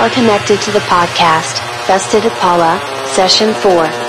Are connected to the podcast, Festa da Paula, Session 4.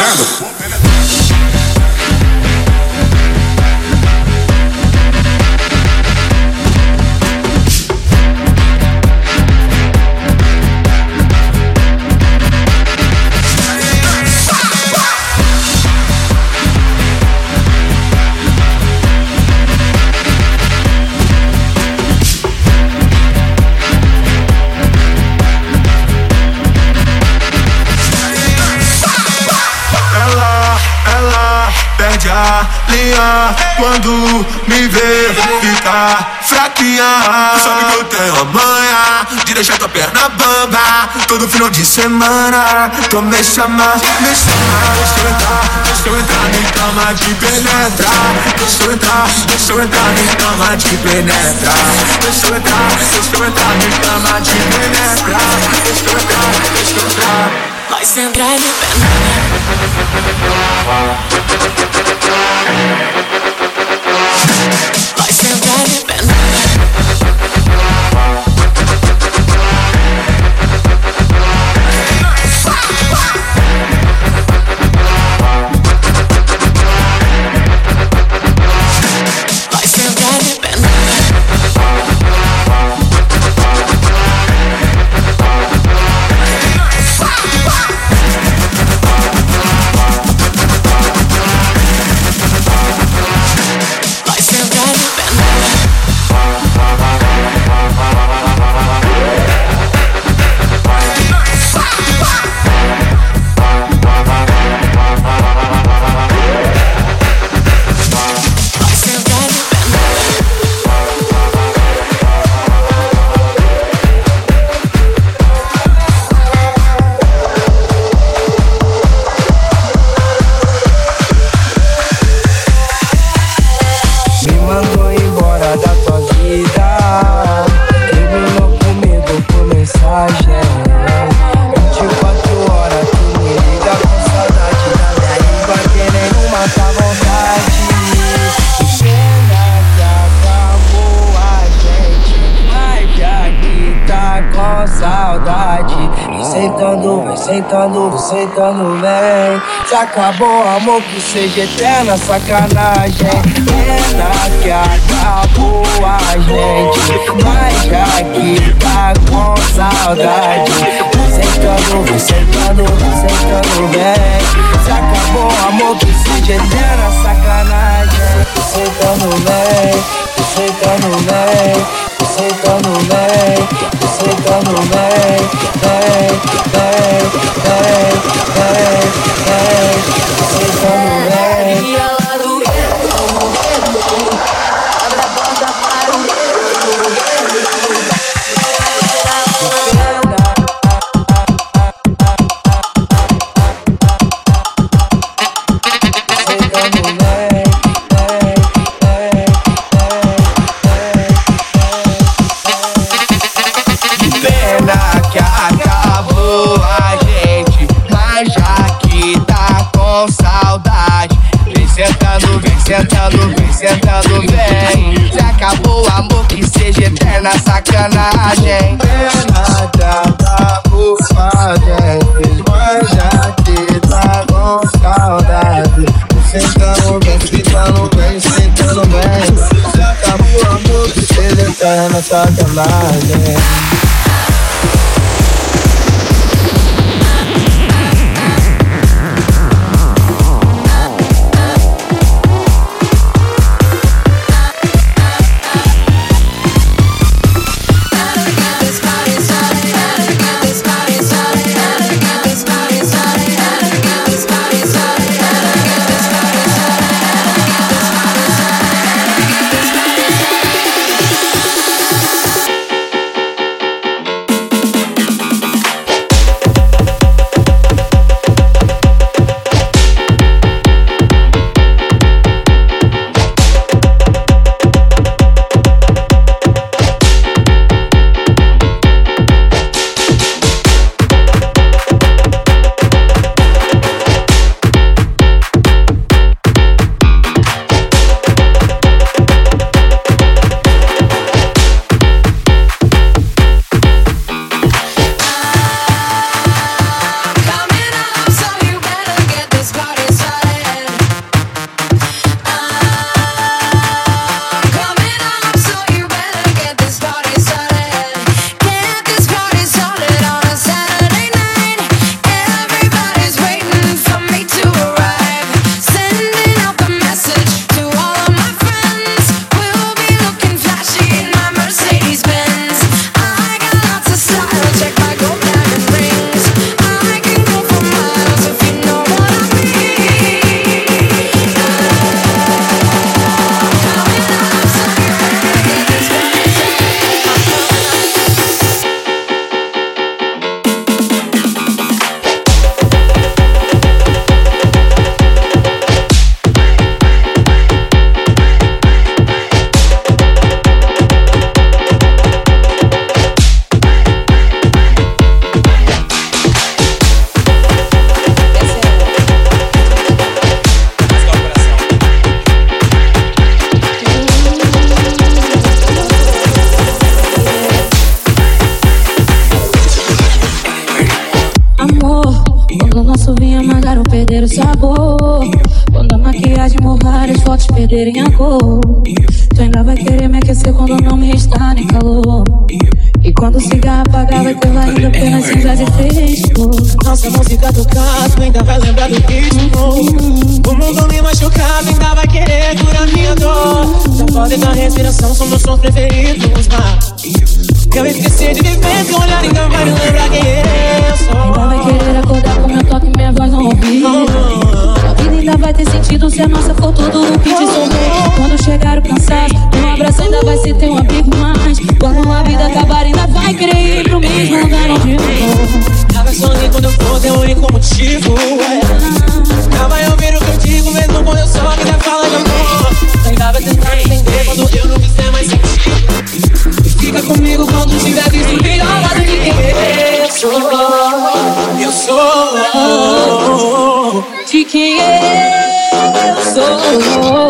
entrando. Todo final de semana, tu me chama, me chama. Deixa eu entrar, deixa eu entrar, me cama de penetrar. Deixa eu entrar, deixa eu entrar, me cama de penetrar. Deixa eu entrar, deixa eu entrar, cama de penetrar. Deixa eu entrar, deixa eu entrar. E me acabou amor, que seja eterna sacanagem. sacanagem. Pena da ufadem, fiz mais aqui, tá com saudade. Sentando tá bem, ficando bem, sentando bem. Já acabou a música, ele tá na sacanagem. Ainda vai lembrar do ritmo. O mundo me machucado, ainda vai querer curar minha dor. Já pode dar respiração, são meus sons preferidos. Mas eu esqueci de viver, teu olhar ainda vai me lembrar quem eu sou. Ainda vai querer acordar com meu toque minha voz no ouvido. A vida ainda vai ter sentido se a nossa for tudo o que dissolver. Quando chegar o cansaço, um abraço ainda vai ser teu amigo mais. Quando teu único motivo. É. Já vai ouvir o que eu digo, mesmo quando eu só quiser falar de amor. Ainda vai tentar entender quando eu não fizer mais sentido. Fica comigo quando tiver visto pior lado de quem eu sou. Eu sou. De quem eu sou.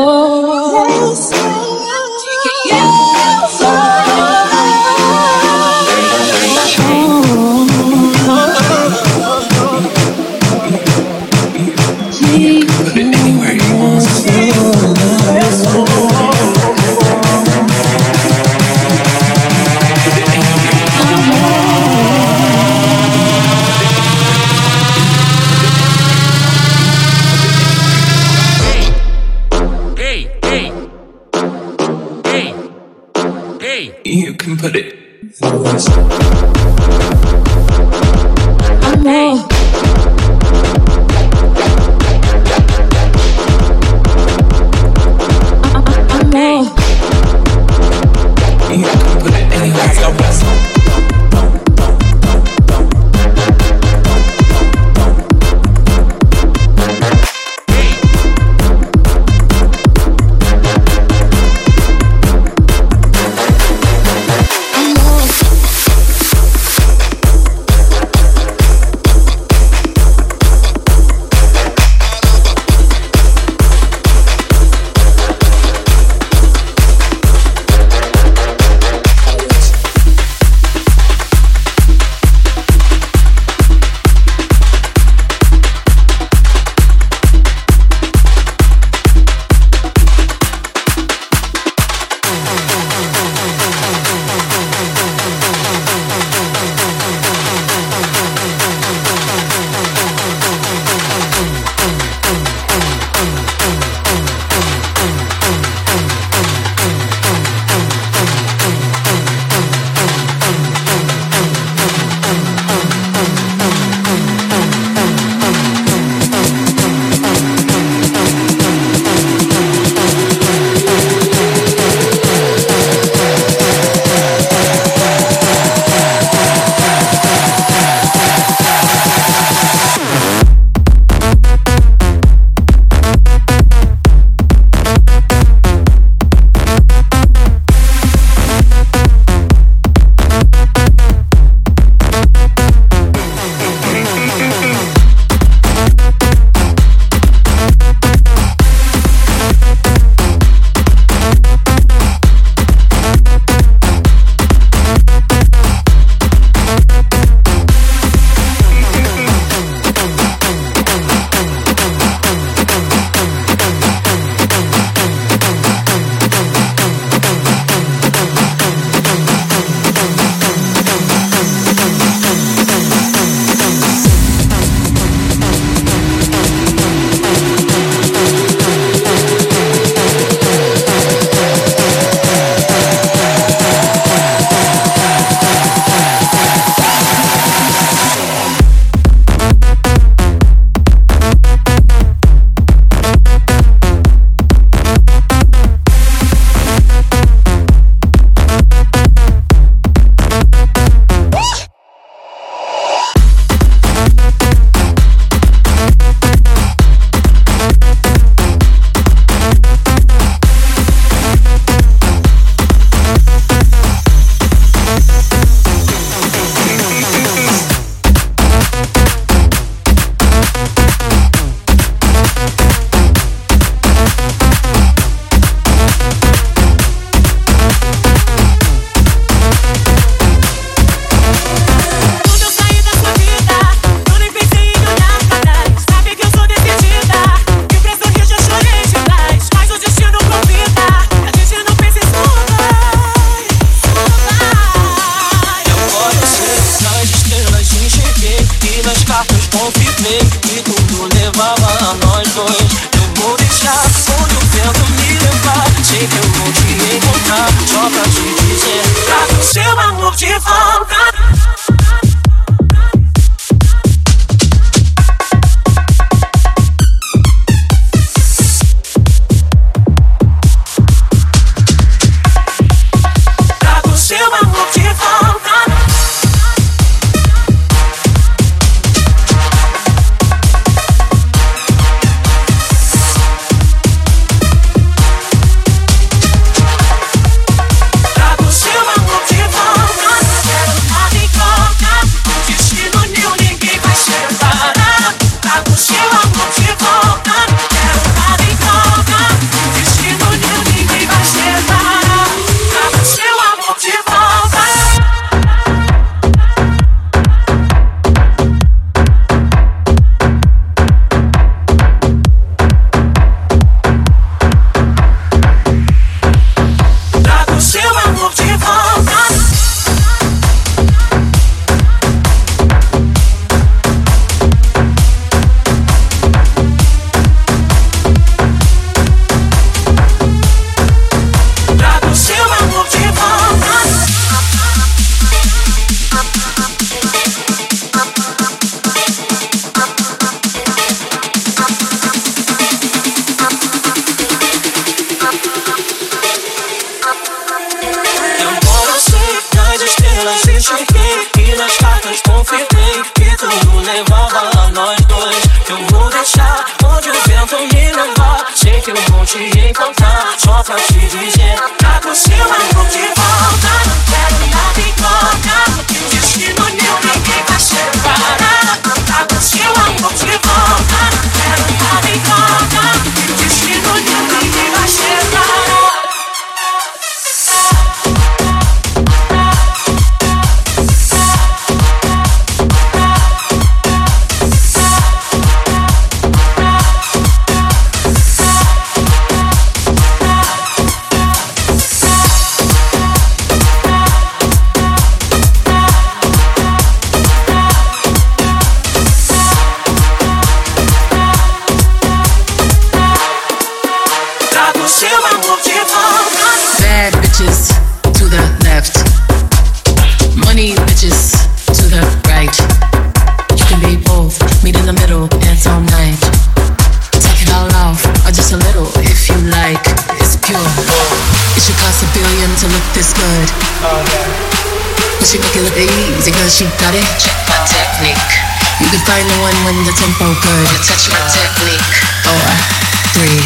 She got it. Check my technique. You can find the one when the tempo good. Touch my technique. Four, three,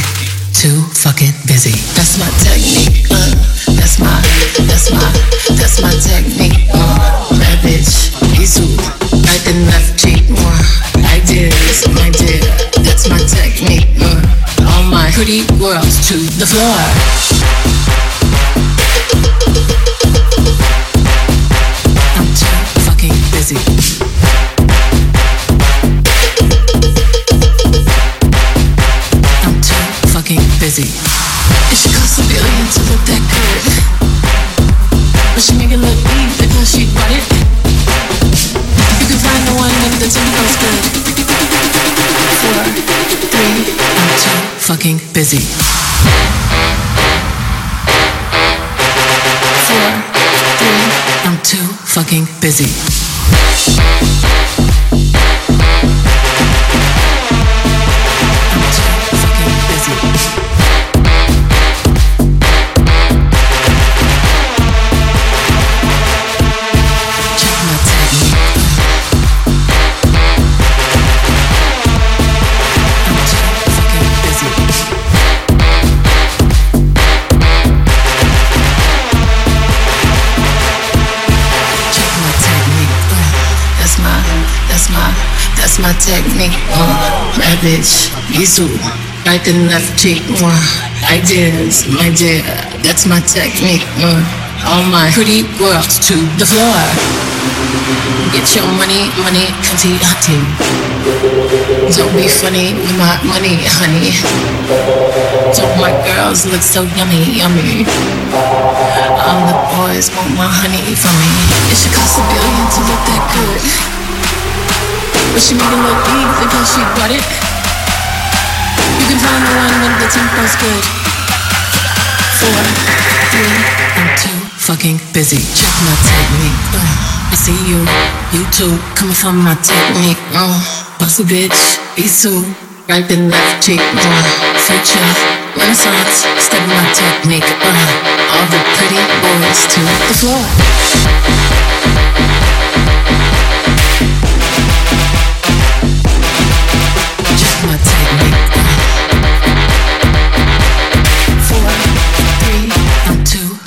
two, fucking busy. That's my technique. Uh, that's my, that's my, that's my technique. Uh, bad bitch, Isu, right and left cheek. Uh, I did, I did. That's my technique. Uh, all my pretty girls to the floor. Busy. My technique. Uh, bad bitch, Isu, right and left cheek. Uh, ideas, my dear, that's my technique. Uh, all my pretty girls to the floor. Get your money, money, cunty, hotty. Don't be funny with my money, honey. Don't my girls look so yummy, yummy. All the boys want my honey from me. It should cost a billion to look that good. But she moving low key thinking she got it. You can find the one when the tempo's good. Four, three, I'm too fucking busy. Check my technique. Uh, I see you, you too Coming from my technique. Uh, a bitch, be so Right and left cheek. Uh, Future, renaissance Step my technique. Uh, All the pretty boys to the floor.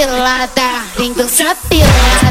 pelada, vem dançar pelada.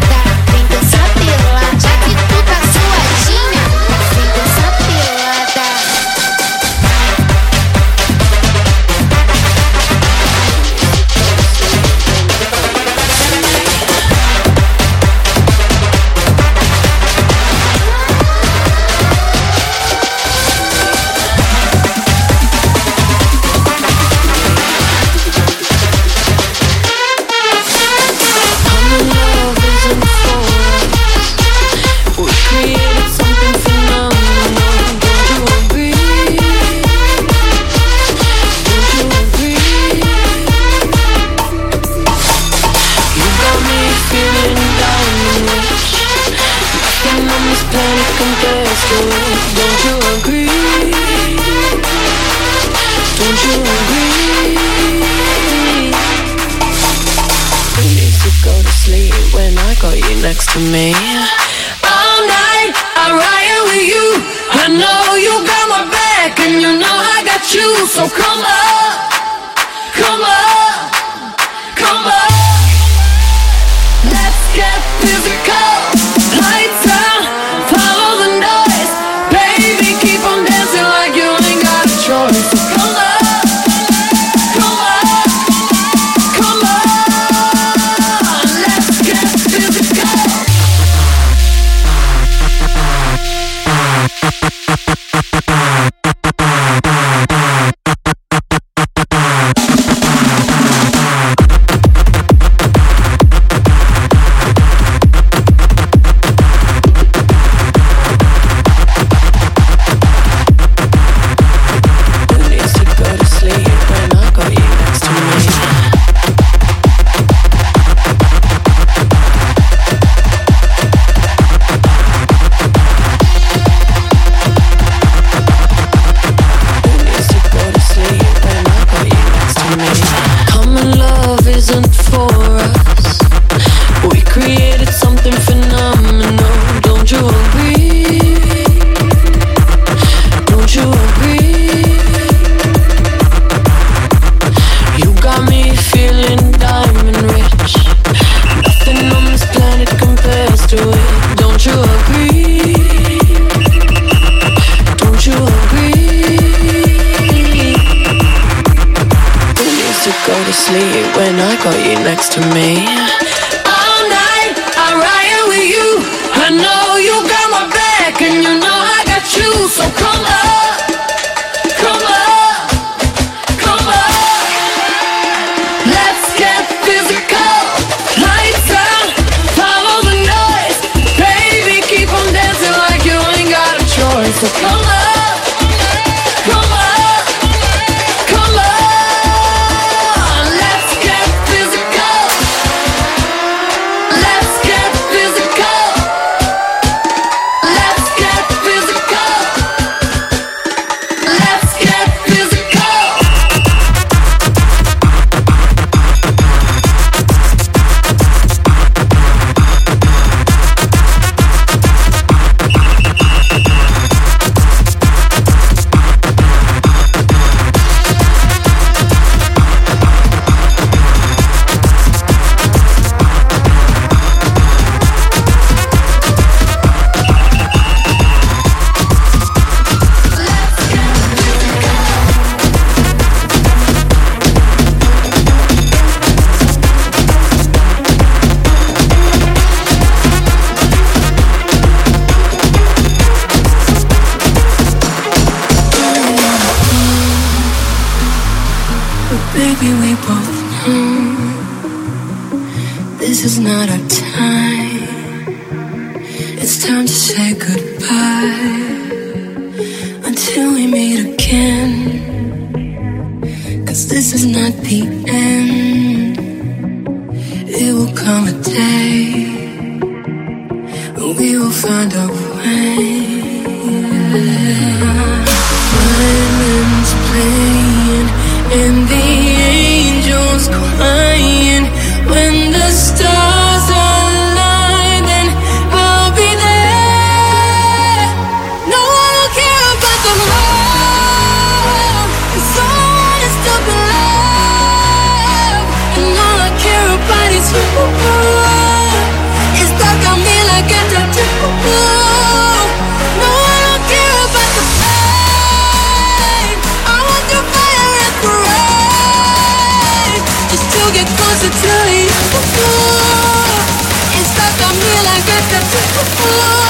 you, so come on. Tattoo.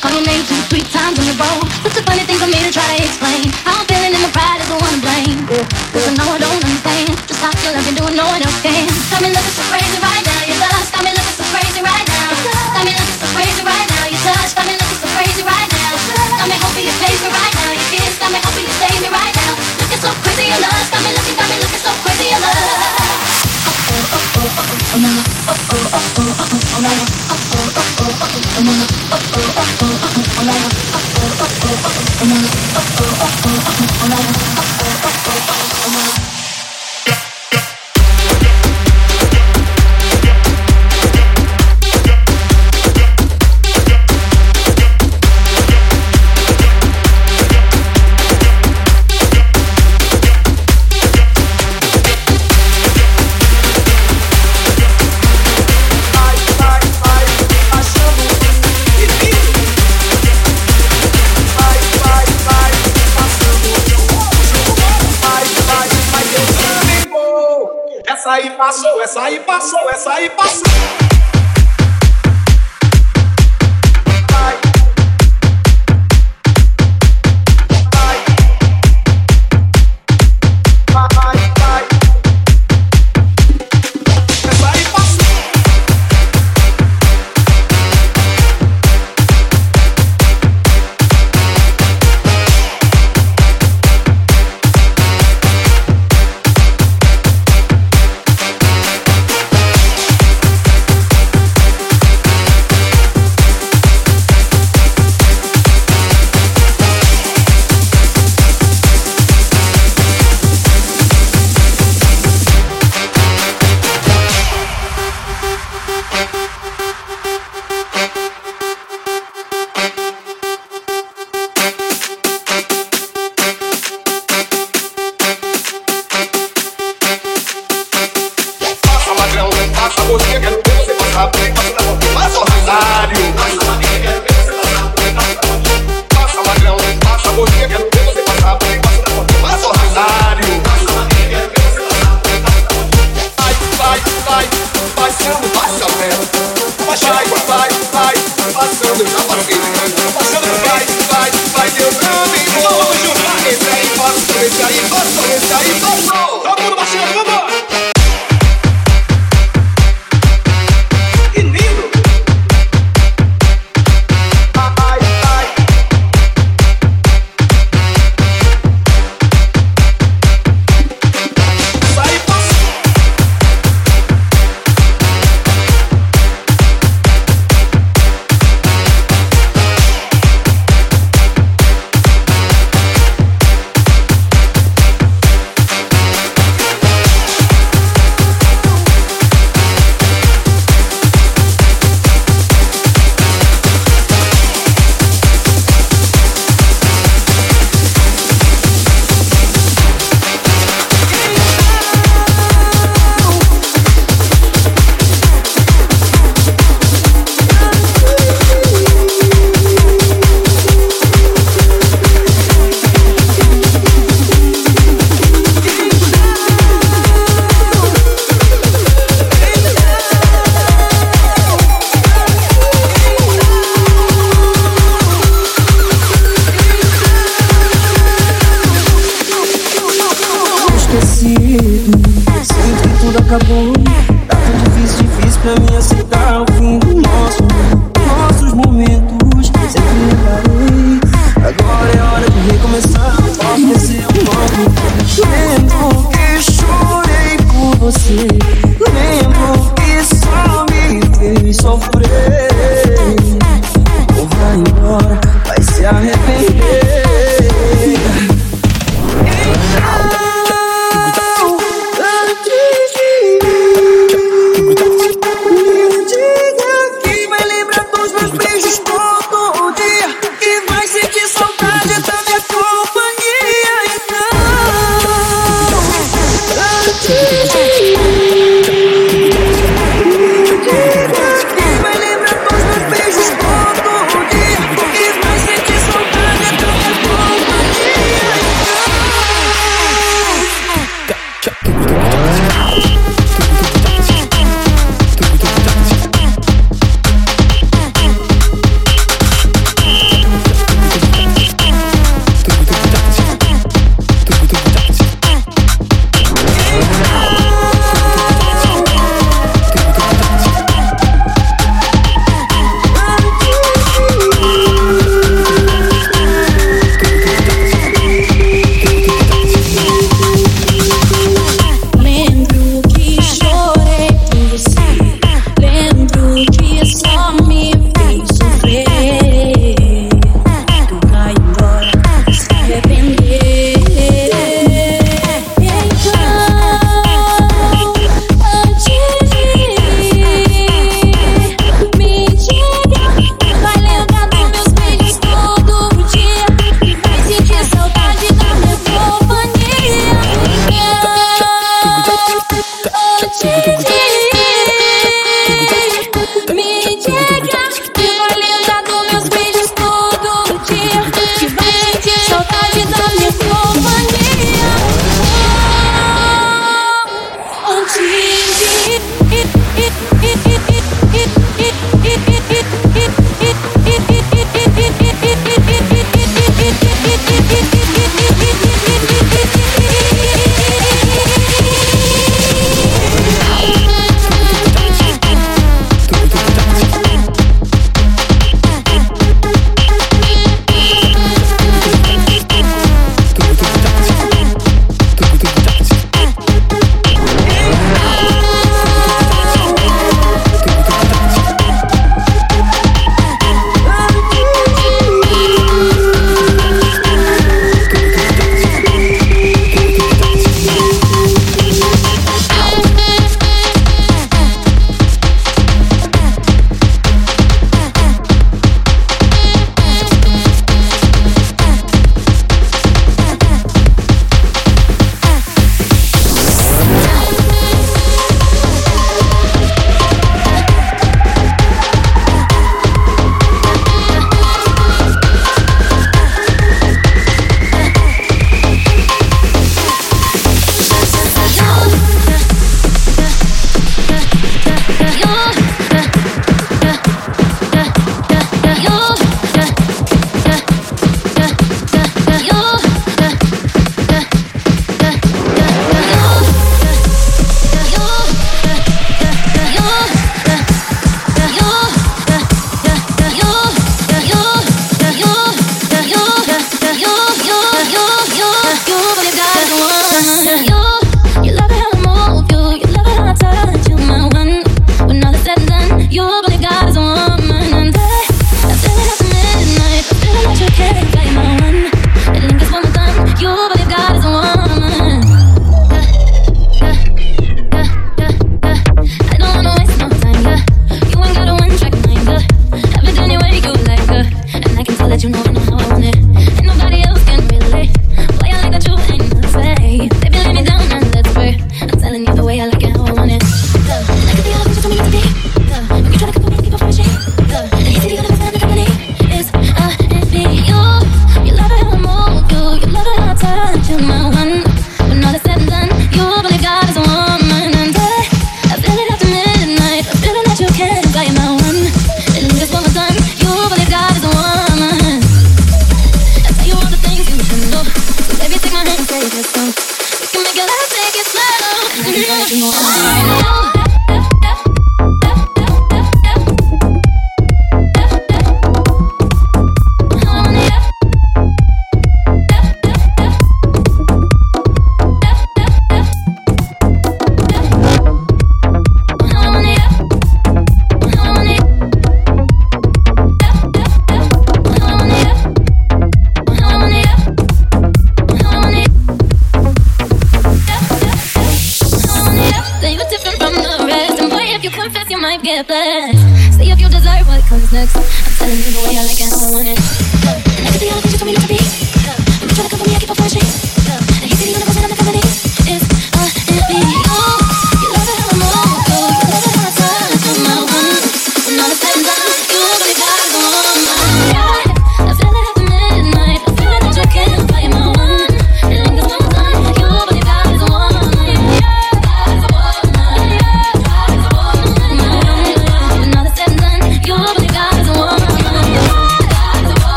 Call your name two, three times on the road. Such a funny thing for me to try to explain.